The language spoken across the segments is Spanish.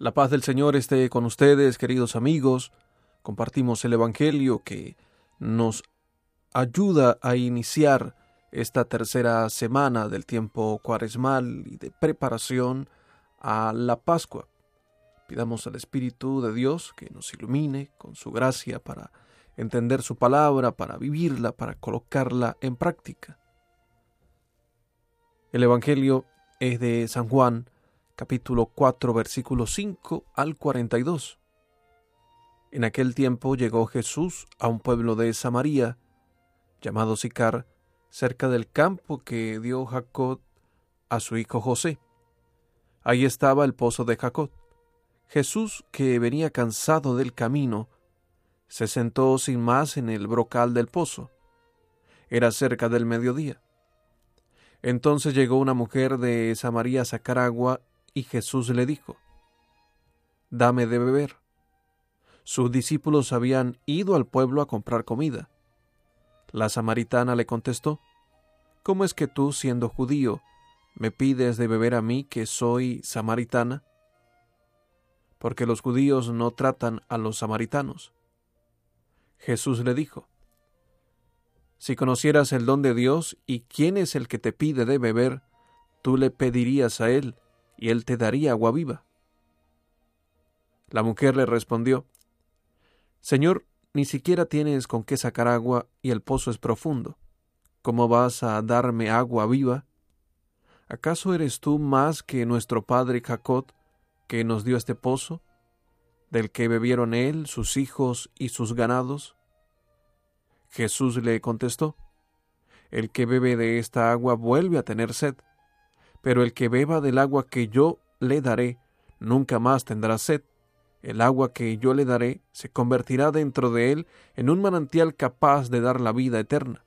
La paz del Señor esté con ustedes, queridos amigos. Compartimos el Evangelio que nos ayuda a iniciar esta tercera semana del tiempo cuaresmal y de preparación a la Pascua. Pidamos al Espíritu de Dios que nos ilumine con su gracia para entender su palabra, para vivirla, para colocarla en práctica. El Evangelio es de San Juan, capítulo 4, versículo 5 al 42. En aquel tiempo llegó Jesús a un pueblo de Samaria, llamado Sicar, cerca del campo que dio Jacob a su hijo José. Ahí estaba el pozo de Jacob. Jesús, que venía cansado del camino, se sentó sin más en el brocal del pozo. Era cerca del mediodía. Entonces llegó una mujer de Samaria a sacar agua y Jesús le dijo, Dame de beber. Sus discípulos habían ido al pueblo a comprar comida. La samaritana le contestó, ¿Cómo es que tú, siendo judío, me pides de beber a mí que soy samaritana? Porque los judíos no tratan a los samaritanos. Jesús le dijo, Si conocieras el don de Dios y quién es el que te pide de beber, tú le pedirías a él y él te daría agua viva. La mujer le respondió, Señor, ni siquiera tienes con qué sacar agua y el pozo es profundo. ¿Cómo vas a darme agua viva? ¿Acaso eres tú más que nuestro padre Jacob, que nos dio este pozo, del que bebieron él, sus hijos y sus ganados? Jesús le contestó, El que bebe de esta agua vuelve a tener sed pero el que beba del agua que yo le daré, nunca más tendrá sed. El agua que yo le daré se convertirá dentro de él en un manantial capaz de dar la vida eterna.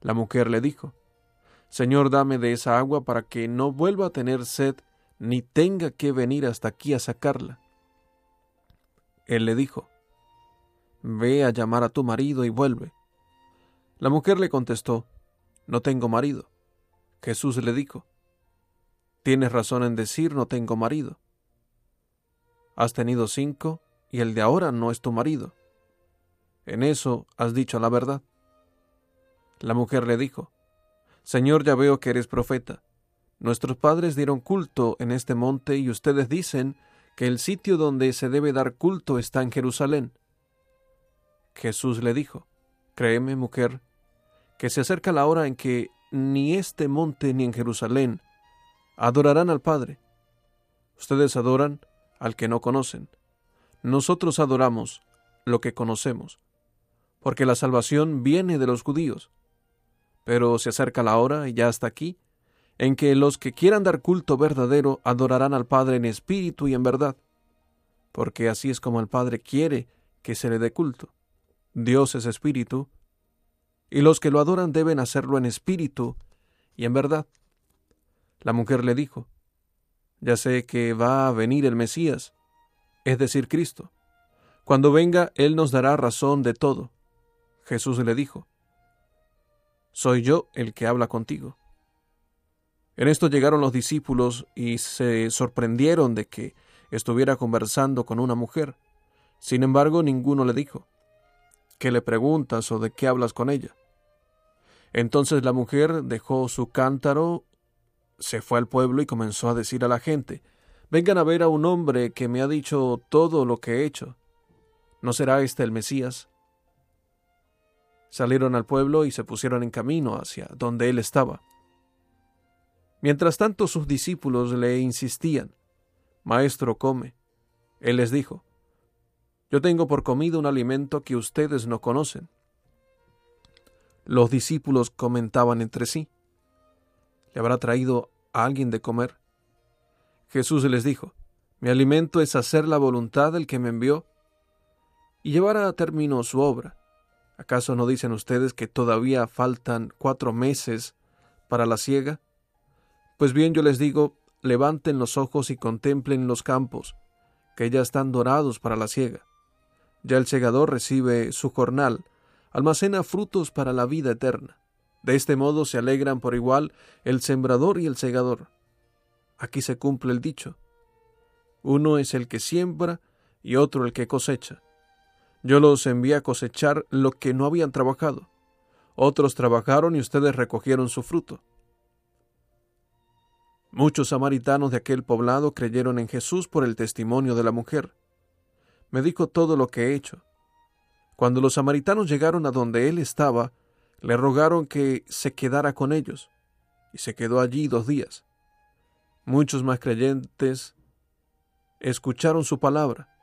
La mujer le dijo, Señor, dame de esa agua para que no vuelva a tener sed ni tenga que venir hasta aquí a sacarla. Él le dijo, Ve a llamar a tu marido y vuelve. La mujer le contestó, No tengo marido. Jesús le dijo, Tienes razón en decir no tengo marido. Has tenido cinco y el de ahora no es tu marido. En eso has dicho la verdad. La mujer le dijo, Señor, ya veo que eres profeta. Nuestros padres dieron culto en este monte y ustedes dicen que el sitio donde se debe dar culto está en Jerusalén. Jesús le dijo, Créeme, mujer, que se acerca la hora en que ni este monte ni en Jerusalén adorarán al Padre. Ustedes adoran al que no conocen. Nosotros adoramos lo que conocemos, porque la salvación viene de los judíos. Pero se acerca la hora, y ya hasta aquí, en que los que quieran dar culto verdadero adorarán al Padre en espíritu y en verdad, porque así es como el Padre quiere que se le dé culto. Dios es espíritu, y los que lo adoran deben hacerlo en espíritu y en verdad. La mujer le dijo, Ya sé que va a venir el Mesías, es decir, Cristo. Cuando venga, Él nos dará razón de todo. Jesús le dijo, Soy yo el que habla contigo. En esto llegaron los discípulos y se sorprendieron de que estuviera conversando con una mujer. Sin embargo, ninguno le dijo, ¿qué le preguntas o de qué hablas con ella? Entonces la mujer dejó su cántaro, se fue al pueblo y comenzó a decir a la gente, Vengan a ver a un hombre que me ha dicho todo lo que he hecho. ¿No será este el Mesías? Salieron al pueblo y se pusieron en camino hacia donde él estaba. Mientras tanto sus discípulos le insistían, Maestro, come. Él les dijo, Yo tengo por comida un alimento que ustedes no conocen. Los discípulos comentaban entre sí, ¿le habrá traído a alguien de comer? Jesús les dijo, mi alimento es hacer la voluntad del que me envió y llevar a término su obra. ¿Acaso no dicen ustedes que todavía faltan cuatro meses para la siega? Pues bien yo les digo, levanten los ojos y contemplen los campos, que ya están dorados para la siega. Ya el segador recibe su jornal, almacena frutos para la vida eterna. De este modo se alegran por igual el sembrador y el segador. Aquí se cumple el dicho. Uno es el que siembra y otro el que cosecha. Yo los envié a cosechar lo que no habían trabajado. Otros trabajaron y ustedes recogieron su fruto. Muchos samaritanos de aquel poblado creyeron en Jesús por el testimonio de la mujer. Me dijo todo lo que he hecho. Cuando los samaritanos llegaron a donde él estaba, le rogaron que se quedara con ellos, y se quedó allí dos días. Muchos más creyentes escucharon su palabra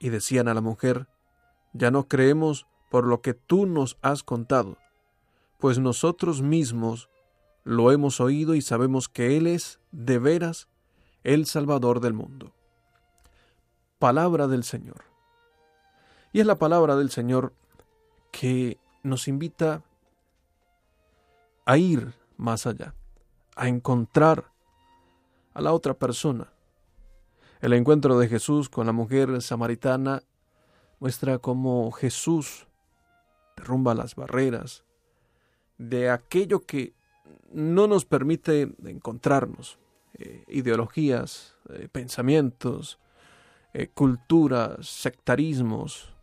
y decían a la mujer, ya no creemos por lo que tú nos has contado, pues nosotros mismos lo hemos oído y sabemos que Él es, de veras, el Salvador del mundo. Palabra del Señor. Y es la palabra del Señor que nos invita a ir más allá, a encontrar a la otra persona, el encuentro de Jesús con la mujer samaritana muestra cómo Jesús derrumba las barreras de aquello que no nos permite encontrarnos, eh, ideologías, eh, pensamientos, eh, culturas, sectarismos.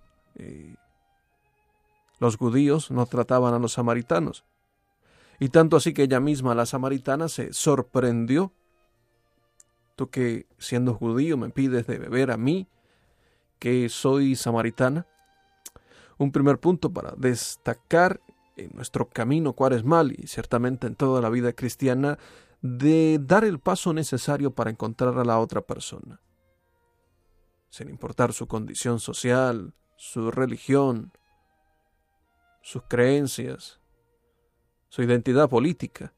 Los judíos no trataban a los samaritanos. Y tanto así que ella misma, la samaritana, se sorprendió Tú que siendo judío me pides de beber a mí, que soy samaritana. Un primer punto para destacar en nuestro camino cuaresmal y ciertamente en toda la vida cristiana, de dar el paso necesario para encontrar a la otra persona, sin importar su condición social, su religión, sus creencias, su identidad política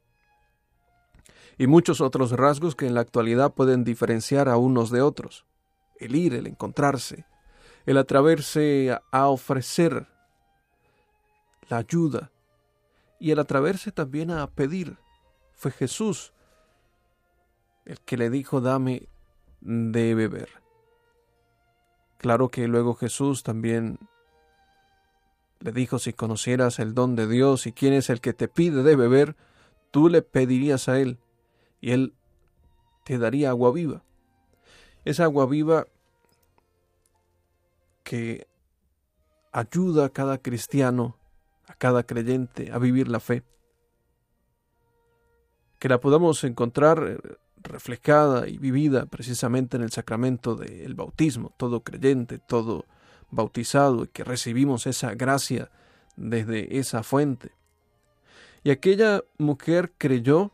y muchos otros rasgos que en la actualidad pueden diferenciar a unos de otros. El ir, el encontrarse, el atreverse a ofrecer la ayuda y el atreverse también a pedir. Fue Jesús el que le dijo dame de beber. Claro que luego Jesús también le dijo si conocieras el don de Dios y quién es el que te pide de beber, tú le pedirías a él y Él te daría agua viva. Esa agua viva que ayuda a cada cristiano, a cada creyente a vivir la fe. Que la podamos encontrar eh, reflejada y vivida precisamente en el sacramento del bautismo, todo creyente, todo bautizado, y que recibimos esa gracia desde esa fuente. Y aquella mujer creyó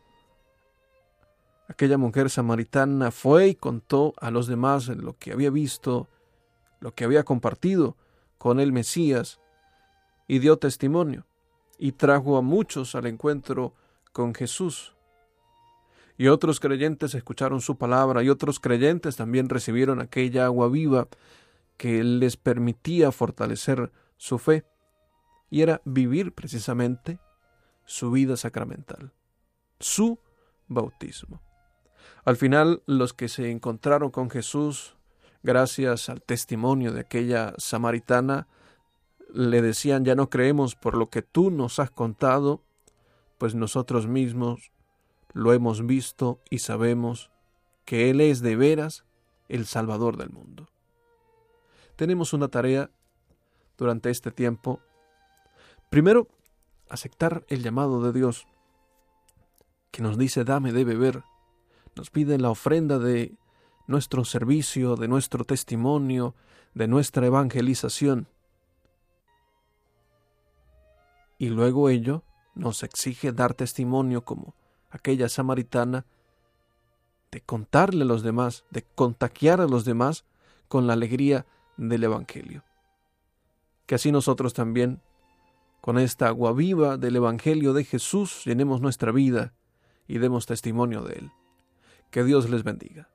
Aquella mujer samaritana fue y contó a los demás lo que había visto, lo que había compartido con el Mesías, y dio testimonio, y trajo a muchos al encuentro con Jesús. Y otros creyentes escucharon su palabra, y otros creyentes también recibieron aquella agua viva que les permitía fortalecer su fe, y era vivir precisamente su vida sacramental, su bautismo. Al final, los que se encontraron con Jesús, gracias al testimonio de aquella samaritana, le decían, ya no creemos por lo que tú nos has contado, pues nosotros mismos lo hemos visto y sabemos que Él es de veras el Salvador del mundo. Tenemos una tarea durante este tiempo. Primero, aceptar el llamado de Dios, que nos dice, dame de beber nos pide la ofrenda de nuestro servicio, de nuestro testimonio, de nuestra evangelización. Y luego ello nos exige dar testimonio como aquella samaritana, de contarle a los demás, de contagiar a los demás con la alegría del Evangelio. Que así nosotros también, con esta agua viva del Evangelio de Jesús, llenemos nuestra vida y demos testimonio de él. Que Dios les bendiga.